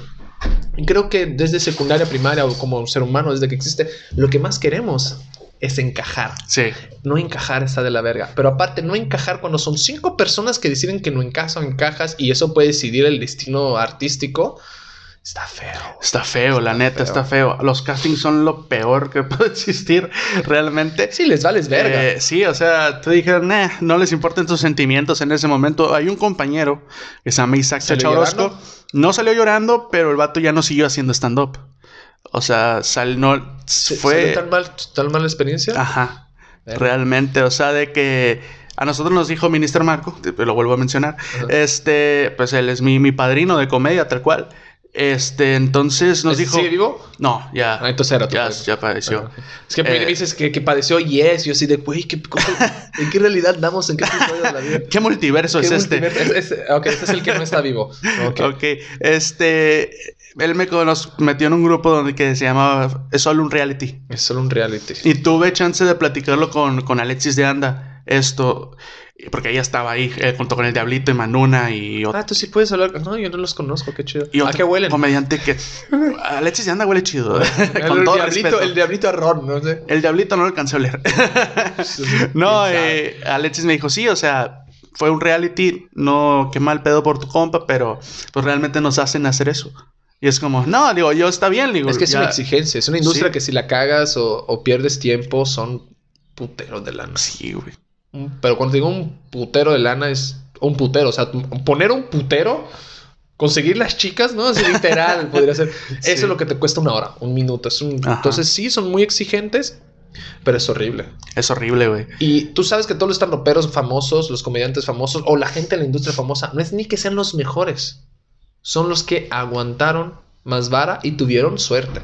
Y creo que desde secundaria, primaria o como ser humano, desde que existe, lo que más queremos es encajar. Sí. No encajar está de la verga. Pero aparte, no encajar cuando son cinco personas que deciden que no encajas o encajas y eso puede decidir el destino artístico. Está feo. Está feo, la neta, feo. está feo. Los castings son lo peor que puede existir realmente. Sí, les vales verga. Eh, sí, o sea, te dijeron, "Nah, no les importan tus sentimientos en ese momento. Hay un compañero que se llama Isaac ¿Salió Chacha Orozco. llorando? No salió llorando, pero el vato ya no siguió haciendo stand-up. O sea, sal, no, ¿Se- fue... ¿salió tan mal, tan mala experiencia? Ajá. Verga. Realmente, o sea, de que a nosotros nos dijo Minister Marco, lo vuelvo a mencionar, Ajá. este, pues él es mi, mi padrino de comedia, tal cual. Este, entonces nos ¿Ese dijo... ¿Sigue vivo? No, ya. Ah, entonces era ya, ya padeció. Ah, Es que Eh, dices que, que padeció Yes. Yo así de, güey, ¿qué, ¿en qué realidad damos? ¿En qué episodio de la vida? ¿Qué multiverso ¿Qué es este? Es- es- ok, este es el que no está vivo. Ok. ok, este, él me nos metió en un grupo donde que se llamaba Es solo un reality. Es solo un reality. Y tuve chance de platicarlo con, con Alexis de Anda, esto, porque ella estaba ahí, eh, junto con el Diablito y Manuna y otro. Ah, tú sí puedes hablar. No, yo no los conozco, qué chido. Y ¿A qué huelen? comediante que... Alexis de Anda huele chido. El, con todo diablito, respeto. el diablito a Ron, no sé. El Diablito no lo alcancé a oler. no, eh, Alexis me dijo, sí, o sea, fue un reality, no, qué mal pedo por tu compa, pero pues realmente nos hacen hacer eso. Y es como, no, digo, yo está bien, digo. Es que es ya- una exigencia, es una industria Sí. que si la cagas o, o pierdes tiempo son puteros de lana. Sí, güey. Pero cuando digo un putero de lana es un putero, o sea, poner un putero, conseguir las chicas, ¿no? Así literal podría ser. Sí. Eso es lo que te cuesta una hora, un minuto. Es un-. Entonces sí, son muy exigentes, pero es horrible. Es horrible, güey. Y tú sabes que todos los estandoperos famosos, los comediantes famosos o la gente de la industria famosa, no es ni que sean los mejores. Son los que aguantaron más vara y tuvieron suerte.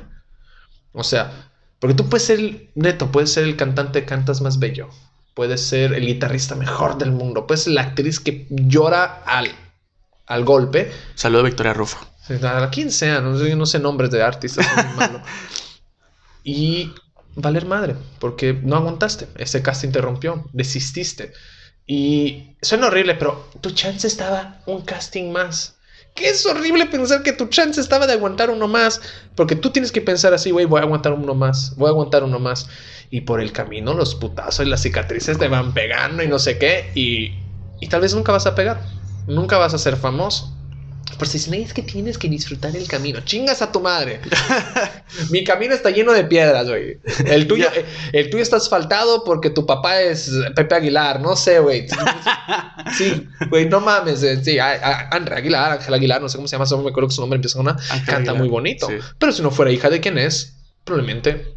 O sea, porque tú puedes ser, el- neto, puedes ser el cantante que cantas más bello. Puedes ser el guitarrista mejor del mundo. Puedes ser la actriz que llora al, al golpe. Saludo a Victoria Rufo. A quien sea, no sé, no sé nombres de artistas. malo. y valer madre, porque no aguantaste, ese cast interrumpió, desististe. Y suena horrible, pero tu chance estaba un casting más. Que es horrible pensar que tu chance estaba de aguantar uno más, porque tú tienes que pensar así, güey, voy a aguantar uno más, voy a aguantar uno más. Y por el camino los putazos y las cicatrices te van pegando y no sé qué, y, y tal vez nunca vas a pegar, nunca vas a ser famoso. Por si dicen, es que tienes que disfrutar el camino. Chingas a tu madre. Mi camino está lleno de piedras, güey. El tuyo, el tuyo está asfaltado porque tu papá es Pepe Aguilar. No sé, güey. Sí, güey, no mames. Eh, sí, André Aguilar, Ángel Aguilar, no sé cómo se llama, no me acuerdo que su nombre empieza con una. canta muy bonito. Pero si no fuera hija de quién es, probablemente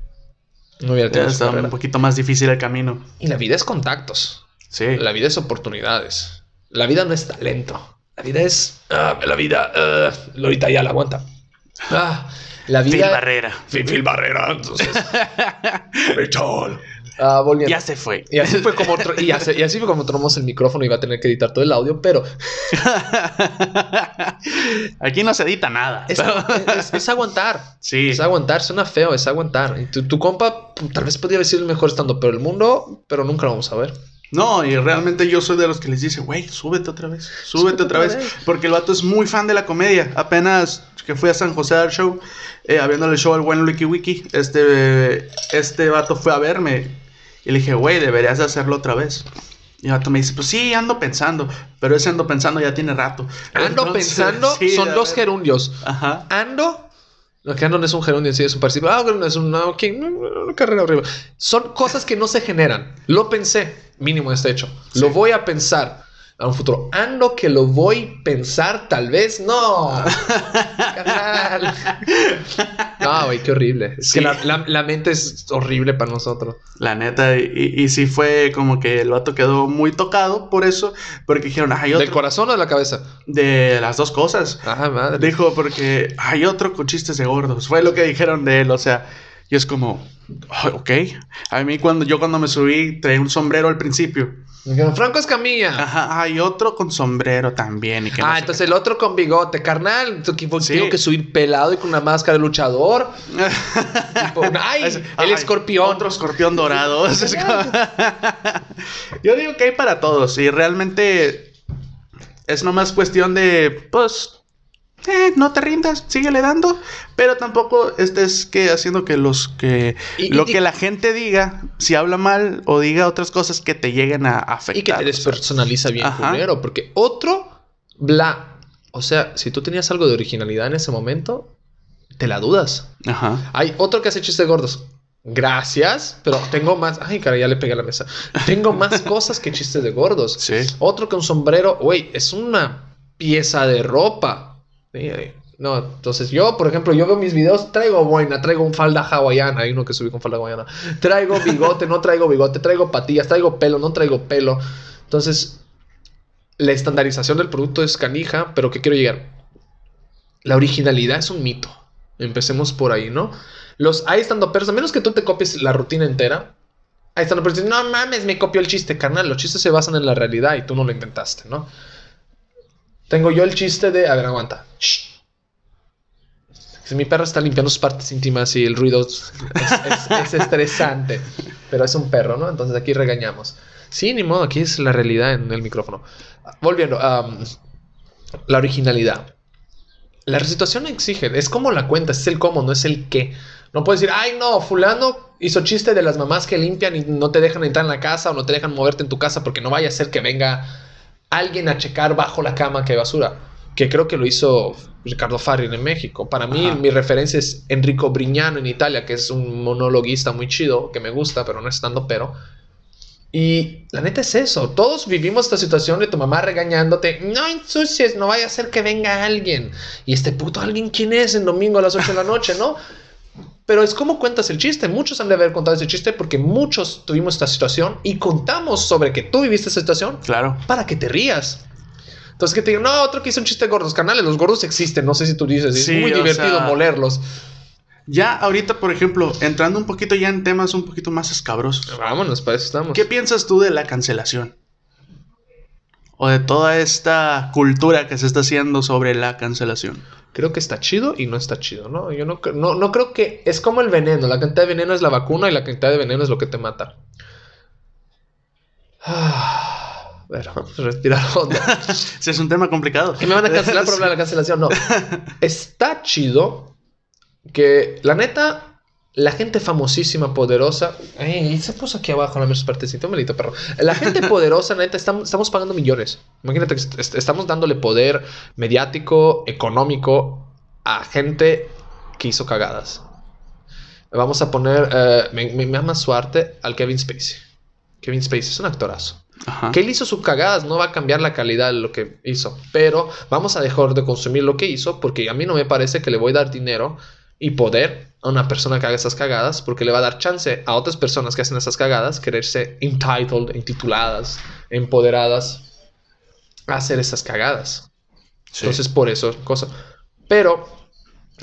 no hubiera tenido un poquito más difícil el camino. Y la vida es contactos. Sí. La vida es oportunidades. La vida no es talento. La vida es. Ah, la vida. Uh, Lorita ya la aguanta. Ah, la vida. Phil Barrera. Phil, Barrera, entonces. Richard. Ah, ya se fue. Y así fue como y, así, fue como tomamos el micrófono y iba a tener que editar todo el audio, pero aquí no se edita nada. Es, es, aguantar. Sí. Es aguantar, suena feo, es aguantar. tu, tu compa tal vez podría decir el mejor estando, pero el mundo, pero nunca lo vamos a ver. No, y realmente yo soy de los que les dice, güey, súbete otra vez, súbete, otra, vez. Porque el vato es muy fan de la comedia. Apenas que fui a San José al show, eh, habiéndole el show al buen Wiki Wiki, este, este vato fue a verme. Y le dije, güey, deberías hacerlo otra vez. Y el vato me dice, pues sí, ando pensando. Pero ese ando pensando ya tiene rato. Ando pensando son dos gerundios. Ajá. Ando lo que ando no es un gerundio sí es un participio. Ah, no es una, una carrera horrible. Son cosas que no se generan. Lo pensé mínimo este hecho. Lo voy a pensar a un futuro. Ando que lo voy a pensar, tal vez no. no, güey, qué horrible. Es que la, mente es horrible para nosotros. La neta, y, y, sí fue como que el vato quedó muy tocado por eso, porque dijeron, hay otro. ¿Del corazón o de la cabeza? De las dos cosas. Ajá, madre. Dijo, porque hay otro con chistes de gordos. Fue lo que dijeron de él, o sea. Y es como, ok. A mí cuando yo cuando me subí traía un sombrero al principio. Franco Escamilla. Ajá, hay otro con sombrero también. ah, entonces el otro con bigote, carnal. Tengo que subir pelado y con una máscara de luchador. ay, el escorpión. Otro escorpión dorado. yo digo que hay para todos y realmente es nomás cuestión de, pues, eh, no te rindas, síguele dando, pero tampoco estés que haciendo que los que lo que la gente diga, si habla mal o diga otras cosas que te lleguen a afectar. Y que te despersonaliza bien primero, porque otro bla, o sea, si tú tenías algo de originalidad en ese momento, te la dudas. Ajá. Hay otro que hace chistes gordos. Gracias, pero tengo más. Ay, cara, ya le pegué a la mesa. Tengo más cosas que chistes de gordos. Sí. Otro que un sombrero, güey, es una pieza de ropa no, entonces yo, por ejemplo, yo veo mis videos, traigo boina, traigo un falda hawaiana, hay uno que subí con falda hawaiana, traigo bigote, no traigo bigote, traigo patillas, traigo pelo, no traigo pelo. Entonces, la estandarización del producto es canija, pero ¿qué quiero llegar? La originalidad es un mito. Empecemos por ahí, ¿no? Los hay estando perros, a menos que tú te copies la rutina entera, ahí estando no mames, me copió el chiste, carnal. Los chistes se basan en la realidad y tú no lo inventaste, ¿no? Tengo yo el chiste de. A ver, aguanta. Si mi perro está limpiando sus partes íntimas y el ruido es, estresante. Pero es un perro, ¿no? Entonces aquí regañamos. Sí, ni modo, aquí es la realidad en el micrófono. Volviendo, la originalidad. La situación exige, es como la cuenta, es el cómo, no es el qué. No puedes decir, ay, no, fulano hizo chiste de las mamás que limpian y no te dejan entrar en la casa o no te dejan moverte en tu casa porque no vaya a ser que venga alguien a checar bajo la cama que hay basura. Que creo que lo hizo Ricardo Farri en México. Para mí, mi referencia es Enrico Brignano en Italia, que es un monologuista muy chido, que me gusta, pero no estando pero. Y la neta es eso. Todos vivimos esta situación de tu mamá regañándote. No ensucies, no vaya a ser que venga alguien. Y este puto alguien, ¿quién es en domingo a las 8 de la noche, no? Pero es como cuentas el chiste. Muchos han de haber contado ese chiste porque muchos tuvimos esta situación y contamos sobre que tú viviste esa situación. Claro. Para que te rías. Entonces que te digan, no, otro que hizo un chiste de gordos. Canales, los gordos existen. No sé si tú dices. es muy divertido molerlos. Ya ahorita, por ejemplo, entrando un poquito ya en temas un poquito más escabrosos. Vámonos, para eso estamos. ¿Qué piensas tú de la cancelación? O de toda esta cultura que se está haciendo sobre la cancelación. Creo que está chido y no está chido, ¿no? Yo no, no, no creo que... Es como el veneno. La cantidad de veneno es la vacuna y la cantidad de veneno es lo que te mata. Ah, a ver, vamos a respirar hondo. Sí, es un tema complicado. Que me van a cancelar por hablar de la cancelación. No. Está chido que, la neta, la gente famosísima, poderosa. Ey, se puso aquí abajo la misma partecita, melito perro. La gente poderosa, neta, estamos, estamos pagando millones. Imagínate que est- est- estamos dándole poder mediático, económico a gente que hizo cagadas. Vamos a poner, eh, me, me, me ama su arte al Kevin Spacey. Kevin Spacey es un actorazo. Ajá. Que él hizo sus cagadas, no va a cambiar la calidad de lo que hizo. Pero vamos a dejar de consumir lo que hizo porque a mí no me parece que le voy a dar dinero y poder a una persona que haga esas cagadas porque le va a dar chance a otras personas que hacen esas cagadas quererse entitled, intituladas, empoderadas a hacer esas cagadas. Sí. Entonces por eso, cosa. Pero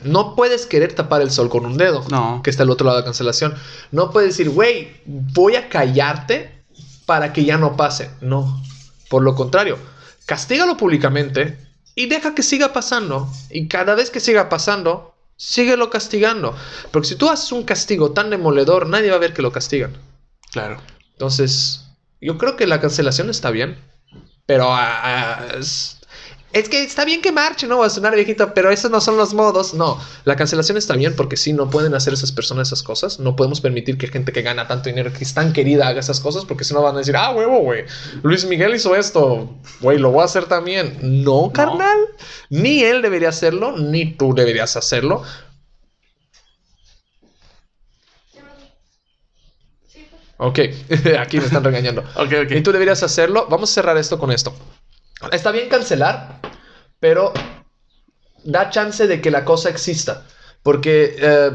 no puedes querer tapar el sol con un dedo No. que está al otro lado de la cancelación. No puedes decir, güey, voy a callarte para que ya no pase. No. Por lo contrario, castígalo públicamente y deja que siga pasando. Y cada vez que siga pasando, síguelo castigando. Porque si tú haces un castigo tan demoledor, nadie va a ver que lo castigan. Claro. Entonces, yo creo que la cancelación está bien. Pero ah, ah, es, es que está bien que marche, ¿no? Va a sonar viejito, pero esos no son los modos. No, la cancelación está bien porque sí, no pueden hacer esas personas esas cosas. No podemos permitir que gente que gana tanto dinero, que es tan querida, haga esas cosas porque si no van a decir, ah, huevo, güey. Luis Miguel hizo esto, güey, lo voy a hacer también. No, carnal. Ni él debería hacerlo, ni tú deberías hacerlo. Ok, aquí me están regañando. Ok, ok. Y tú deberías hacerlo. Vamos a cerrar esto con esto. Está bien cancelar, pero da chance de que la cosa exista. Porque, eh,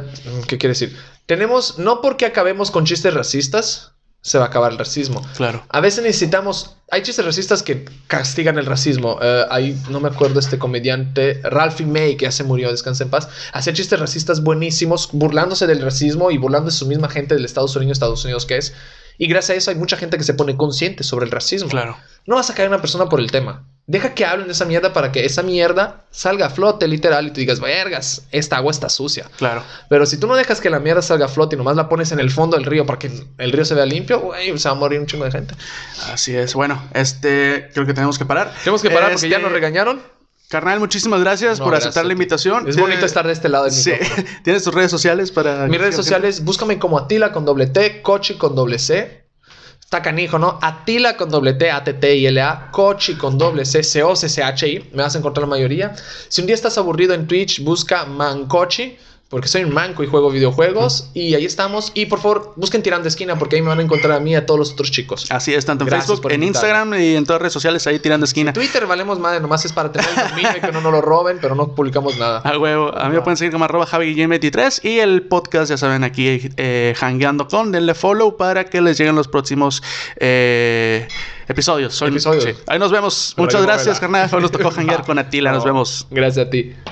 ¿qué quiere decir? Tenemos, no porque acabemos con chistes racistas, se va a acabar el racismo. Claro. A veces necesitamos, hay chistes racistas que castigan el racismo. Eh, hay, no me acuerdo este comediante, Ralphie May, que ya se murió, descansa en paz, hacía chistes racistas buenísimos, burlándose del racismo y burlándose de su misma gente del Estados Unidos, Estados Unidos que es. Y gracias a eso hay mucha gente que se pone consciente sobre el racismo. Claro. No vas a caer a una persona por el tema. Deja que hablen de esa mierda para que esa mierda salga a flote, literal, y tú digas, vergas, esta agua está sucia. Claro. Pero si tú no dejas que la mierda salga a flote y nomás la pones en el fondo del río para que el río se vea limpio, güey, se va a morir un chingo de gente. Así es. Bueno, este, creo que tenemos que parar. Tenemos que parar porque ya Este, nos regañaron. Carnal, muchísimas gracias No, por gracias aceptar a la invitación. Es bonito estar de este lado del Sí. ¿Tienes tus redes sociales para...? Mis redes sociales, búscame como Atila con doble T, Cochi con doble C. Está canijo, ¿no? Atila con doble T, A-T-T-I-L-A, Cochi con doble C, C-O-C-C-H-I. Me vas a encontrar la mayoría. Si un día estás aburrido en Twitch, busca Mancochi, porque soy un manco y juego videojuegos. Y ahí estamos. Y por favor, busquen Tirando de Esquina, porque ahí me van a encontrar a mí y a todos los otros chicos. Así es, tanto en Gracias Facebook, en. Instagram y en todas las redes sociales, ahí tirando esquina. Twitter valemos madre, nomás es para tener el dominio y que no nos lo roben, pero no publicamos nada. A huevo. A mí me pueden seguir como arroba JaviGuillem23 y el podcast, ya saben, aquí eh, hangueando con. Denle follow para que les lleguen los próximos eh, episodios. Son- Episodios. sí. Ahí nos vemos. Pero Muchas gracias, carnal. Hoy nos tocó hanguear con Atila. Nos No, vemos. Gracias a ti.